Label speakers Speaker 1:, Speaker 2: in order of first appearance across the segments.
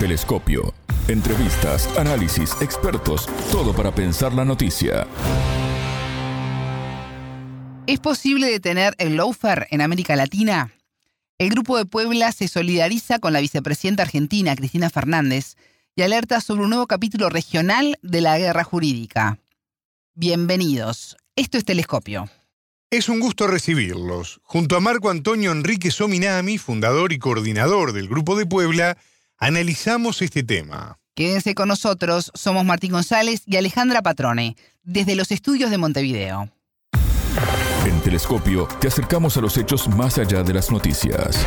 Speaker 1: Telescopio. Entrevistas, análisis, expertos, todo para pensar la noticia.
Speaker 2: ¿Es posible detener el lawfare en América Latina? El Grupo de Puebla se solidariza con la vicepresidenta argentina, Cristina Fernández, y alerta sobre un nuevo capítulo regional de la guerra jurídica. Bienvenidos. Esto es Telescopio.
Speaker 3: Es un gusto recibirlos. Junto a Marco Antonio Enrique Sominami, fundador y coordinador del Grupo de Puebla, analizamos este tema.
Speaker 2: Quédense con nosotros, somos Martín González y Alejandra Patrone, desde los estudios de Montevideo.
Speaker 1: En Telescopio te acercamos a los hechos más allá de las noticias.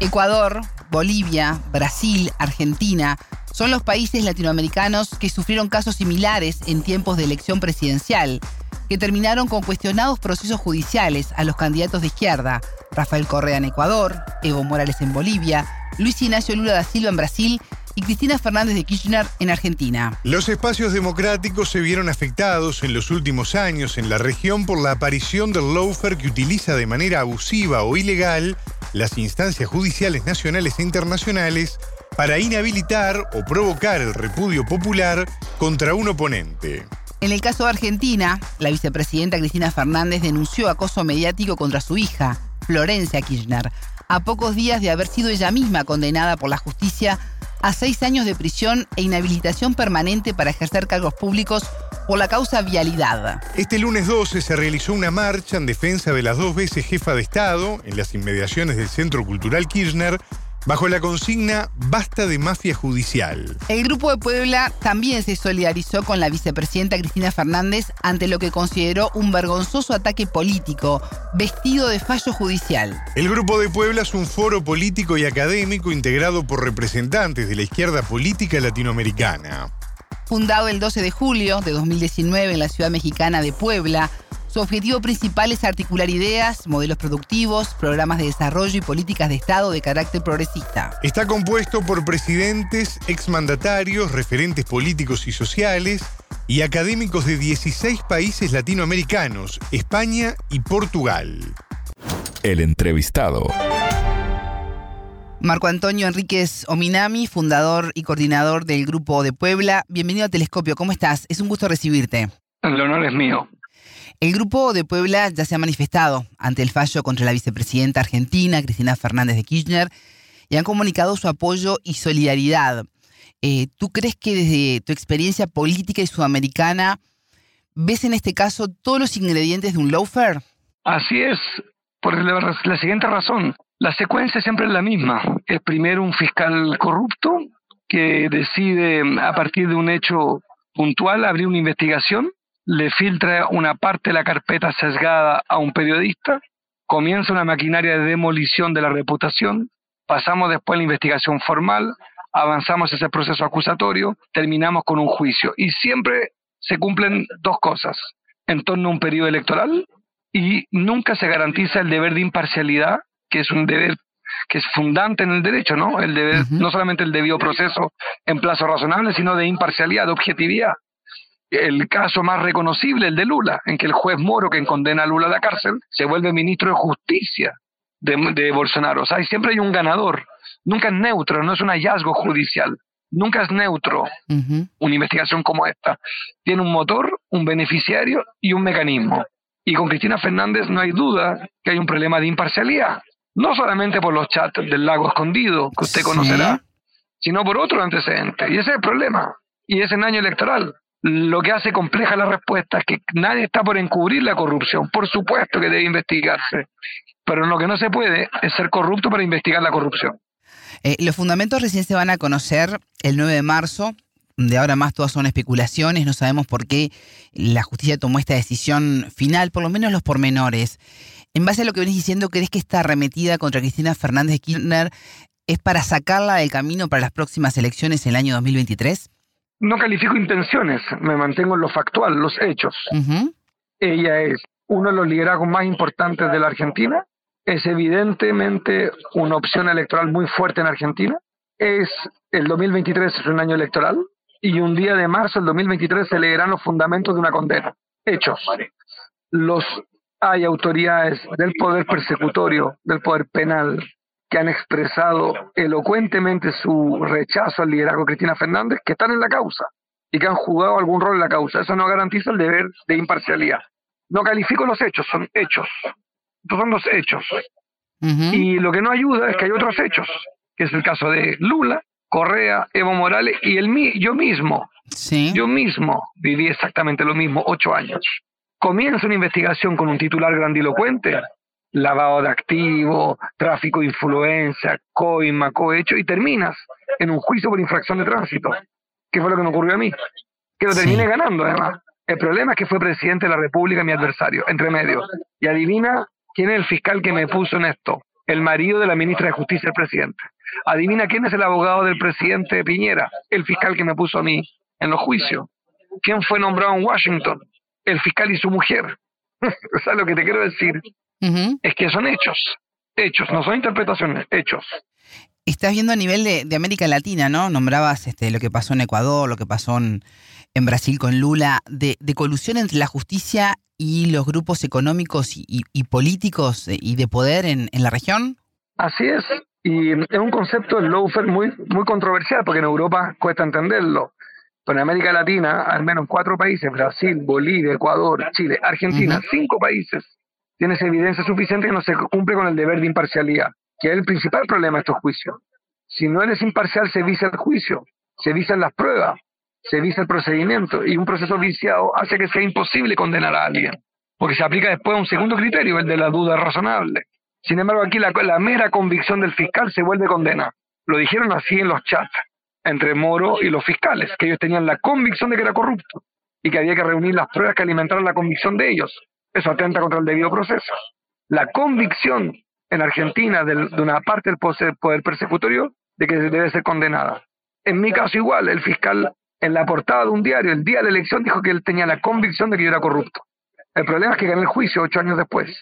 Speaker 2: Ecuador, Bolivia, Brasil, Argentina son los países latinoamericanos que sufrieron casos similares en tiempos de elección presidencial, que terminaron con cuestionados procesos judiciales a los candidatos de izquierda, Rafael Correa en Ecuador, Evo Morales en Bolivia, Luis Ignacio Lula da Silva en Brasil y Cristina Fernández de Kirchner en Argentina.
Speaker 3: Los espacios democráticos se vieron afectados en los últimos años en la región por la aparición del lawfare que utiliza de manera abusiva o ilegal las instancias judiciales nacionales e internacionales para inhabilitar o provocar el repudio popular contra un oponente.
Speaker 2: En el caso de Argentina, la vicepresidenta Cristina Fernández denunció acoso mediático contra su hija, Florencia Kirchner, a pocos días de haber sido ella misma condenada por la justicia a seis años de prisión e inhabilitación permanente para ejercer cargos públicos por la causa vialidad.
Speaker 3: Este lunes 12 se realizó una marcha en defensa de las dos veces jefa de Estado en las inmediaciones del Centro Cultural Kirchner bajo la consigna Basta de mafia judicial.
Speaker 2: El Grupo de Puebla también se solidarizó con la vicepresidenta Cristina Fernández ante lo que consideró un vergonzoso ataque político vestido de fallo judicial.
Speaker 3: El Grupo de Puebla es un foro político y académico integrado por representantes de la izquierda política latinoamericana.
Speaker 2: Fundado el 12 de julio de 2019 en la ciudad mexicana de Puebla, su objetivo principal es articular ideas, modelos productivos, programas de desarrollo y políticas de Estado de carácter progresista.
Speaker 3: Está compuesto por presidentes, exmandatarios, referentes políticos y sociales y académicos de 16 países latinoamericanos, España y Portugal.
Speaker 1: El entrevistado.
Speaker 2: Marco Antonio Enríquez Ominami, fundador y coordinador del Grupo de Puebla. Bienvenido a Telescopio, ¿cómo estás? Es un gusto recibirte.
Speaker 4: El honor es mío.
Speaker 2: El Grupo de Puebla ya se ha manifestado ante el fallo contra la vicepresidenta argentina, Cristina Fernández de Kirchner, y han comunicado su apoyo y solidaridad. Eh, ¿Tú crees que desde tu experiencia política y sudamericana ves en este caso todos los ingredientes de un lawfare?
Speaker 4: Así es, por la, la siguiente razón. La secuencia siempre es la misma. Es primero un fiscal corrupto que decide a partir de un hecho puntual abrir una investigación le filtra una parte de la carpeta sesgada a un periodista, comienza una maquinaria de demolición de la reputación, pasamos después a la investigación formal, avanzamos ese proceso acusatorio, terminamos con un juicio. Y siempre se cumplen dos cosas en torno a un periodo electoral y nunca se garantiza el deber de imparcialidad, que es un deber que es fundante en el derecho, ¿no? El deber, no solamente el debido proceso en plazo razonable, sino de imparcialidad, de objetividad el caso más reconocible, el de Lula, en que el juez Moro, que condena a Lula a la cárcel, se vuelve ministro de Justicia de, Bolsonaro. O sea, siempre hay un ganador. Nunca es neutro, no es un hallazgo judicial. Nunca es neutro una investigación como esta. Tiene un motor, un beneficiario y un mecanismo. Y con Cristina Fernández no hay duda que hay un problema de imparcialidad. No solamente por los chats del lago escondido, que usted conocerá, sino por otro antecedente. Y ese es el problema. Y es en año electoral lo que hace compleja la respuesta es que nadie está por encubrir la corrupción. Por supuesto que debe investigarse, pero lo que no se puede es ser corrupto para investigar la corrupción.
Speaker 2: Eh, los fundamentos recién se van a conocer el 9 de marzo. De ahora más todas son especulaciones, no sabemos por qué la justicia tomó esta decisión final, por lo menos los pormenores. En base a lo que venís diciendo, ¿crees que esta arremetida contra Cristina Fernández de Kirchner es para sacarla del camino para las próximas elecciones en el año 2023?
Speaker 4: no califico intenciones, me mantengo en lo factual, los hechos. Ella es uno de los liderazgos más importantes de la Argentina, es evidentemente una opción electoral muy fuerte en Argentina, es el 2023 es un año electoral y un día de marzo del 2023 se leerán los fundamentos de una condena. Hechos. Los hay autoridades del poder persecutorio, del poder penal, que han expresado elocuentemente su rechazo al liderazgo de Cristina Fernández, que están en la causa y que han jugado algún rol en la causa. Eso no garantiza el deber de imparcialidad. No califico los hechos, son hechos. Estos son los hechos. Y lo que no ayuda es que hay otros hechos, que es el caso de Lula, Correa, Evo Morales y el yo mismo.
Speaker 2: Sí.
Speaker 4: Yo mismo viví exactamente lo mismo, ocho años. Comienza una investigación con un titular grandilocuente, lavado de activos, tráfico de influencia, coima, cohecho, y terminas en un juicio por infracción de tránsito. ¿Qué fue lo que me ocurrió a mí? Que lo terminé ganando, además. El problema es que fue presidente de la República mi adversario, entre medio. Y adivina quién es el fiscal que me puso en esto. El marido de la ministra de Justicia, el presidente. Adivina quién es el abogado del presidente Piñera, el fiscal que me puso a mí en los juicios. ¿Quién fue nombrado en Washington? El fiscal y su mujer. ¿Sabes lo que te quiero decir? Es que son hechos. Hechos, no son interpretaciones, hechos.
Speaker 2: Estás viendo a nivel de, América Latina, ¿no? Nombrabas este, lo que pasó en Ecuador, lo que pasó en, Brasil con Lula, de, colusión entre la justicia y los grupos económicos y, políticos y de poder en, la región.
Speaker 4: Así es, y es un concepto del lawfare muy, muy controversial porque en Europa cuesta entenderlo. Pero en América Latina, al menos cuatro países, Brasil, Bolivia, Ecuador, Chile, Argentina, cinco países, tienes evidencia suficiente que no se cumple con el deber de imparcialidad que es el principal problema de estos juicios. Si no eres imparcial, se visa el juicio, se visan las pruebas, se visa el procedimiento, y un proceso viciado hace que sea imposible condenar a alguien, porque se aplica después un segundo criterio, el de la duda razonable. Sin embargo, aquí la, la mera convicción del fiscal se vuelve condena. Lo dijeron así en los chats entre Moro y los fiscales, que ellos tenían la convicción de que era corrupto y que había que reunir las pruebas que alimentaran la convicción de ellos. Eso atenta contra el debido proceso. La convicción en Argentina de, una parte del poder persecutorio de que debe ser condenada. En mi caso igual, el fiscal en la portada de un diario, el día de la elección, dijo que él tenía la convicción de que yo era corrupto. El problema es que gané el juicio ocho años después,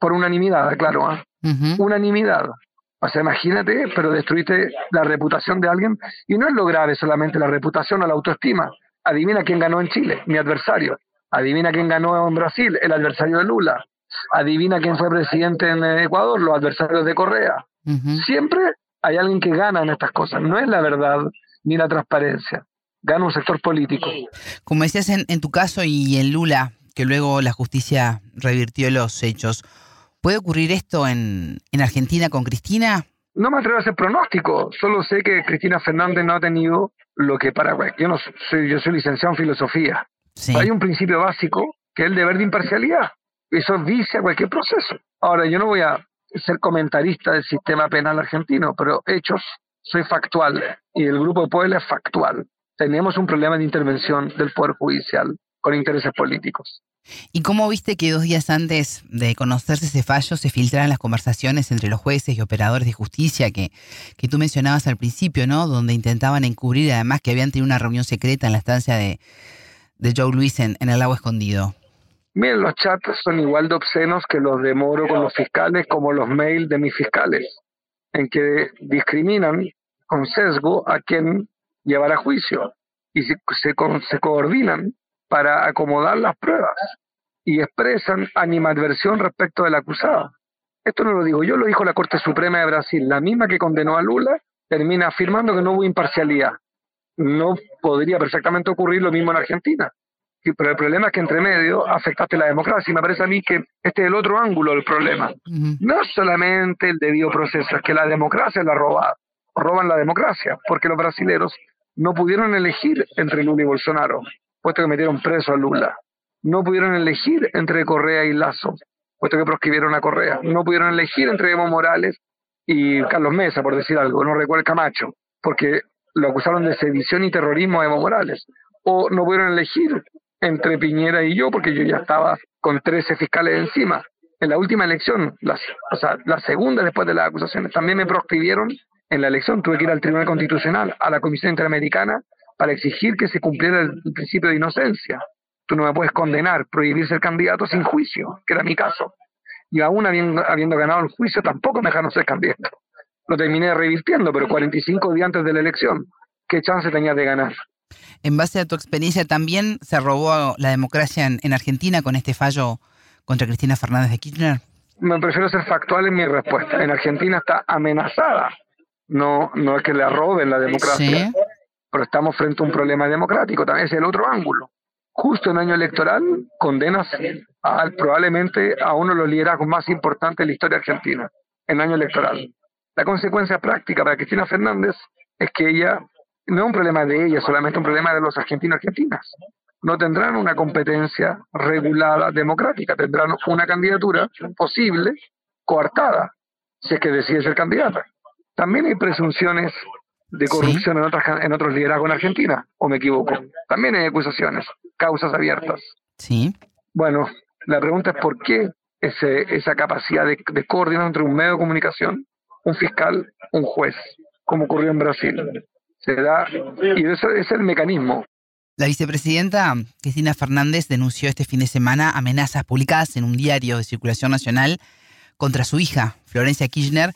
Speaker 4: por unanimidad, claro, ¿ah? unanimidad. O sea, imagínate, pero destruiste la reputación de alguien. Y no es lo grave solamente la reputación o la autoestima. Adivina quién ganó en Chile, mi adversario. Adivina quién ganó en Brasil, el adversario de Lula. Adivina quién fue presidente en Ecuador, los adversarios de Correa. Siempre hay alguien que gana en estas cosas. No es la verdad ni la transparencia. Gana un sector político.
Speaker 2: Como decías en, tu caso y en Lula, que luego la justicia revirtió los hechos, ¿puede ocurrir esto en, en Argentina con Cristina?
Speaker 4: No me atrevo a hacer pronóstico, solo sé que Cristina Fernández no ha tenido lo que para... Yo, no soy, yo soy licenciado en filosofía. Hay un principio básico que es el deber de imparcialidad. Eso vicia cualquier proceso. Ahora, yo no voy a ser comentarista del sistema penal argentino, pero hechos, soy factual y el Grupo de Puebla es factual. Tenemos un problema de intervención del Poder Judicial con intereses políticos.
Speaker 2: ¿Y cómo viste que dos días antes de conocerse ese fallo se filtraran las conversaciones entre los jueces y operadores de justicia que, que tú mencionabas al principio, ¿no? Donde intentaban encubrir además que habían tenido una reunión secreta en la estancia de, de Joe Luis en, el lago escondido.
Speaker 4: Miren, los chats son igual de obscenos que los de Moro con los fiscales, como los mails de mis fiscales, en que discriminan con sesgo a quien llevará a juicio y se, se, coordinan para acomodar las pruebas y expresan animadversión respecto del acusado. Esto no lo digo yo, lo dijo la Corte Suprema de Brasil, la misma que condenó a Lula, termina afirmando que no hubo imparcialidad. No podría perfectamente ocurrir lo mismo en Argentina pero el problema es que entre medio afectaste la democracia y me parece a mí que este es el otro ángulo del problema. No solamente el debido proceso, es que la democracia la roba, roban la democracia, porque los brasileños no pudieron elegir entre Lula y Bolsonaro, puesto que metieron preso a Lula. No pudieron elegir entre Correa y Lazo, puesto que proscribieron a Correa. No pudieron elegir entre Evo Morales y Carlos Mesa, por decir algo, no recuerdo Camacho, porque lo acusaron de sedición y terrorismo a Evo Morales. O no pudieron elegir entre Piñera y yo, porque yo ya estaba con 13 fiscales encima. En la última elección, la, o sea, la segunda después de las acusaciones, también me proscribieron en la elección. Tuve que ir al Tribunal Constitucional, a la Comisión Interamericana, para exigir que se cumpliera el principio de inocencia. Tú no me puedes condenar, prohibir ser candidato sin juicio, que era mi caso. Y aún habiendo, habiendo ganado el juicio, tampoco me dejaron ser candidato. Lo terminé revirtiendo, pero 45 días antes de la elección. ¿Qué chance tenía de ganar?
Speaker 2: En base a tu experiencia, ¿también se robó la democracia en, Argentina con este fallo contra Cristina Fernández de Kirchner?
Speaker 4: Me prefiero ser factual en mi respuesta. En Argentina está amenazada. No, no es que le roben la democracia, pero estamos frente a un problema democrático. También es el otro ángulo. Justo en año electoral condenas a, probablemente a uno de los liderazgos más importantes de la historia argentina, en año electoral. La consecuencia práctica para Cristina Fernández es que ella, no es un problema de ella, solamente un problema de los argentinos y argentinas. No tendrán una competencia regulada democrática, tendrán una candidatura posible coartada, si es que decide ser candidata. También hay presunciones de corrupción en, otras, en otros liderazgos en Argentina, o me equivoco. También hay acusaciones, causas abiertas.
Speaker 2: Sí.
Speaker 4: Bueno, la pregunta es por qué ese, esa capacidad de, de coordinar entre un medio de comunicación un fiscal, un juez, como ocurrió en Brasil. Se da, y ese es el mecanismo.
Speaker 2: La vicepresidenta Cristina Fernández denunció este fin de semana amenazas publicadas en un diario de circulación nacional contra su hija, Florencia Kirchner,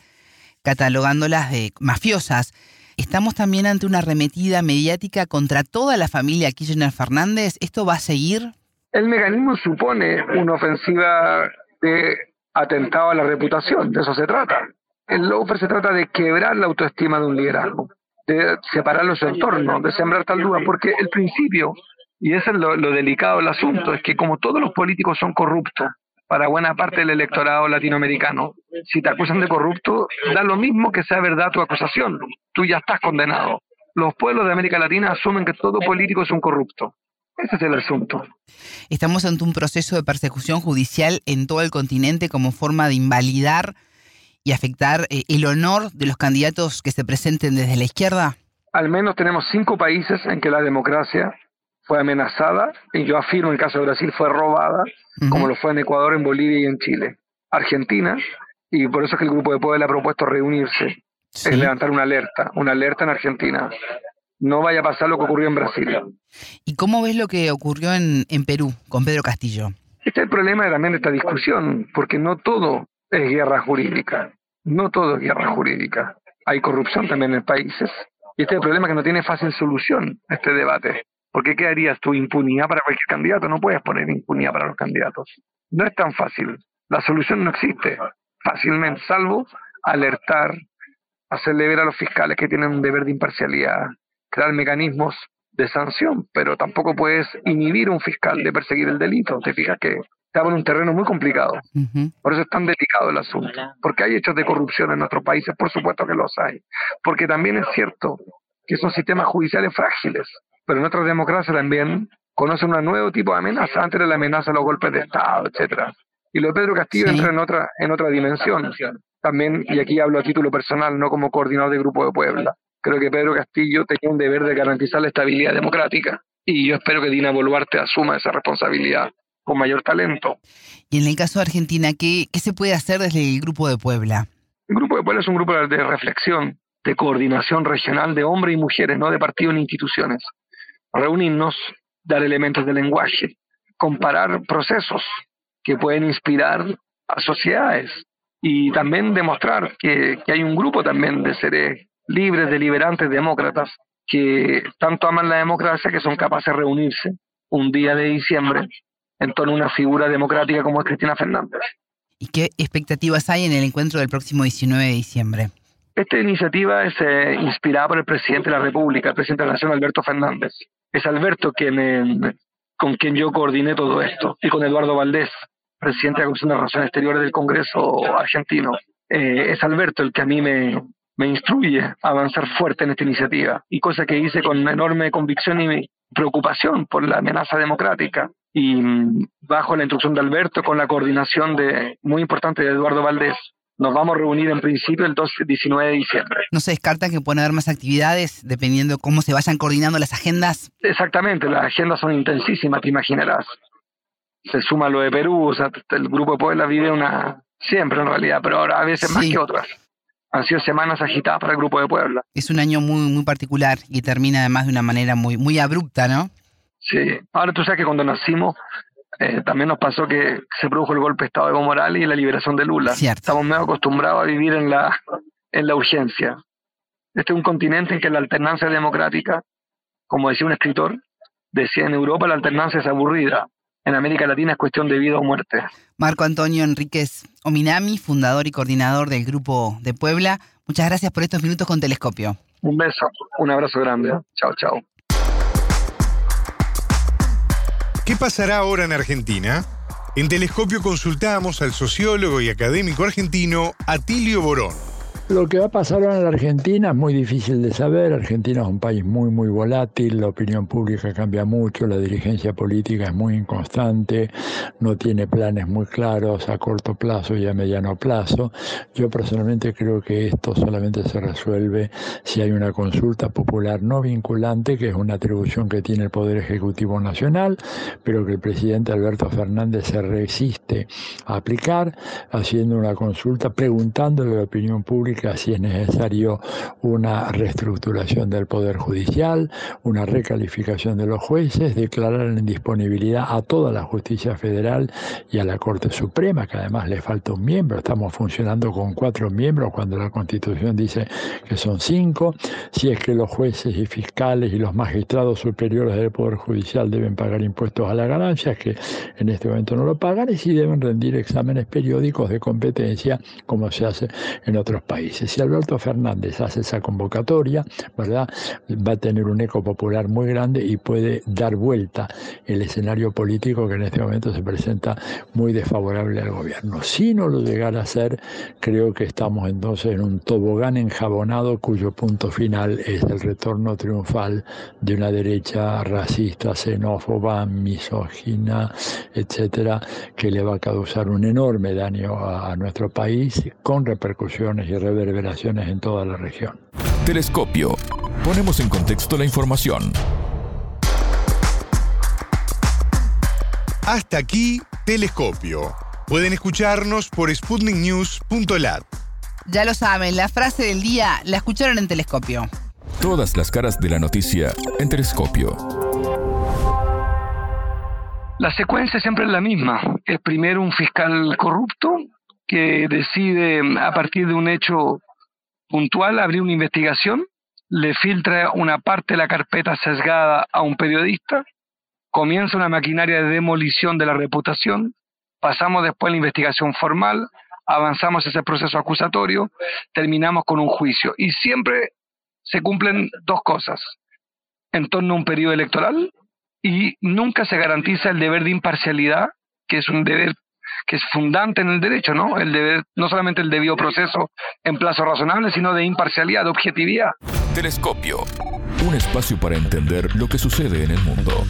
Speaker 2: catalogándolas de mafiosas. ¿Estamos también ante una arremetida mediática contra toda la familia Kirchner Fernández? ¿Esto va a seguir?
Speaker 4: El mecanismo supone una ofensiva de atentado a la reputación, de eso se trata el lawfare se trata de quebrar la autoestima de un liderazgo, de separar los entornos, de sembrar tal duda, porque el principio, y ese es lo, delicado del asunto, es que como todos los políticos son corruptos, para buena parte del electorado latinoamericano, si te acusan de corrupto, da lo mismo que sea verdad tu acusación, tú ya estás condenado. Los pueblos de América Latina asumen que todo político es un corrupto. Ese es el asunto.
Speaker 2: Estamos ante un proceso de persecución judicial en todo el continente como forma de invalidar y afectar eh, el honor de los candidatos que se presenten desde la izquierda?
Speaker 4: Al menos tenemos cinco países en que la democracia fue amenazada, y yo afirmo en el caso de Brasil fue robada, como lo fue en Ecuador, en Bolivia y en Chile. Argentina, y por eso es que el Grupo de le ha propuesto reunirse, es levantar una alerta, una alerta en Argentina. No vaya a pasar lo que ocurrió en Brasil.
Speaker 2: ¿Y cómo ves lo que ocurrió en, en Perú con Pedro Castillo?
Speaker 4: Este es el problema también de esta discusión, porque no todo es guerra jurídica. No todo es guerra jurídica. Hay corrupción también en países. Y este es el problema que no tiene fácil solución este debate. Porque ¿qué harías tú? Impunidad para cualquier candidato. No puedes poner impunidad para los candidatos. No es tan fácil. La solución no existe fácilmente, salvo alertar, hacerle ver a los fiscales que tienen un deber de imparcialidad, crear mecanismos de sanción, pero tampoco puedes inhibir a un fiscal de perseguir el delito. Te fijas que estaba en un terreno muy complicado. Por eso es tan delicado el asunto. Porque hay hechos de corrupción en nuestros países, por supuesto que los hay. Porque también es cierto que son sistemas judiciales frágiles. Pero nuestra democracia también conoce un nuevo tipo de amenaza. Antes de la amenaza los golpes de Estado, etcétera. Y lo de Pedro Castillo entra en otra, en otra dimensión. También, y aquí hablo a título personal, no como coordinador del Grupo de Puebla. Creo que Pedro Castillo tenía un deber de garantizar la estabilidad democrática. Y yo espero que Dina Boluarte asuma esa responsabilidad con mayor talento.
Speaker 2: Y en el caso de Argentina, ¿qué, ¿qué se puede hacer desde el Grupo de Puebla?
Speaker 4: El Grupo de Puebla es un grupo de reflexión, de coordinación regional de hombres y mujeres, no de partidos ni instituciones. Reunirnos, dar elementos de lenguaje, comparar procesos que pueden inspirar a sociedades y también demostrar que, que hay un grupo también de seres libres, deliberantes, demócratas, que tanto aman la democracia que son capaces de reunirse un día de diciembre en torno a una figura democrática como es Cristina Fernández.
Speaker 2: ¿Y qué expectativas hay en el encuentro del próximo 19 de diciembre?
Speaker 4: Esta iniciativa es eh, inspirada por el presidente de la República, el presidente de la Nación, Alberto Fernández. Es Alberto eh, con quien yo coordiné todo esto, y con Eduardo Valdés, presidente de la Comisión de Relaciones Exteriores del Congreso argentino. Eh, es Alberto el que a mí me, instruye a avanzar fuerte en esta iniciativa, y cosa que hice con enorme convicción y preocupación por la amenaza democrática y mm, bajo la instrucción de Alberto, con la coordinación muy importante de Eduardo Valdés, nos vamos a reunir en principio el 12, 19 de diciembre.
Speaker 2: ¿No se descarta que pueden haber más actividades dependiendo cómo se vayan coordinando las agendas?
Speaker 4: Exactamente, las agendas son intensísimas, te imaginarás. Se suma lo de Perú, o sea, el Grupo de Puebla vive una, siempre en realidad, pero ahora a veces más que otras. Han sido semanas agitadas para el Grupo de Puebla.
Speaker 2: Es un año muy, muy particular y termina además de una manera muy, muy abrupta, ¿no?
Speaker 4: Sí, ahora tú sabes que cuando nacimos eh, también nos pasó que se produjo el golpe de Estado de Evo Morales y la liberación de Lula. Estamos medio acostumbrados a vivir en la, en la urgencia. Este es un continente en que la alternancia democrática, como decía un escritor, decía en Europa la alternancia es aburrida. en América Latina es cuestión de vida o muerte.
Speaker 2: Marco Antonio Enríquez Ominami, fundador y coordinador del Grupo de Puebla, muchas gracias por estos minutos con Telescopio.
Speaker 4: Un beso, un abrazo grande. Chao, chao.
Speaker 3: ¿Qué pasará ahora en Argentina? En Telescopio consultamos al sociólogo y académico argentino Atilio Borón.
Speaker 5: Lo que va a pasar ahora en la Argentina es muy difícil de saber. Argentina es un país muy, muy volátil, la opinión pública cambia mucho, la dirigencia política es muy inconstante, no tiene planes muy claros a corto plazo y a mediano plazo. Yo personalmente creo que esto solamente se resuelve si hay una consulta popular no vinculante, que es una atribución que tiene el Poder Ejecutivo Nacional, pero que el presidente Alberto Fernández se resiste a aplicar, haciendo una consulta preguntándole a la opinión pública si es necesario una reestructuración del Poder Judicial, una recalificación de los jueces, declarar en disponibilidad a toda la justicia federal y a la Corte Suprema, que además le falta un miembro, estamos funcionando con cuatro miembros cuando la Constitución dice que son cinco, si es que los jueces y fiscales y los magistrados superiores del Poder Judicial deben pagar impuestos a las ganancias, que en este momento no lo pagan, y si deben rendir exámenes periódicos de competencia, como se hace en otros países. Si Alberto Fernández hace esa convocatoria, ¿verdad? Va a tener un eco popular muy grande y puede dar vuelta el escenario político que en este momento se presenta muy desfavorable al gobierno. Si no lo llegara a hacer, creo que estamos entonces en un tobogán enjabonado cuyo punto final es el retorno triunfal de una derecha racista, xenófoba, misógina, etcétera, que le va a causar un enorme daño a nuestro país con repercusiones y repercusiones reverberaciones en toda la región.
Speaker 1: Telescopio. Ponemos en contexto la información.
Speaker 3: Hasta aquí, Telescopio. Pueden escucharnos por sputniknews.lat.
Speaker 2: Ya lo saben, la frase del día la escucharon en Telescopio.
Speaker 1: Todas las caras de la noticia en Telescopio.
Speaker 4: La secuencia siempre es la misma. Es primero un fiscal corrupto, que decide a partir de un hecho puntual abrir una investigación, le filtra una parte de la carpeta sesgada a un periodista, comienza una maquinaria de demolición de la reputación, pasamos después a la investigación formal, avanzamos ese proceso acusatorio, terminamos con un juicio. Y siempre se cumplen dos cosas en torno a un periodo electoral y nunca se garantiza el deber de imparcialidad, que es un deber que es fundante en el derecho, ¿no? El deber, no solamente el debido proceso en plazo razonable, sino de imparcialidad, de objetividad.
Speaker 1: Telescopio. Un espacio para entender lo que sucede en el mundo.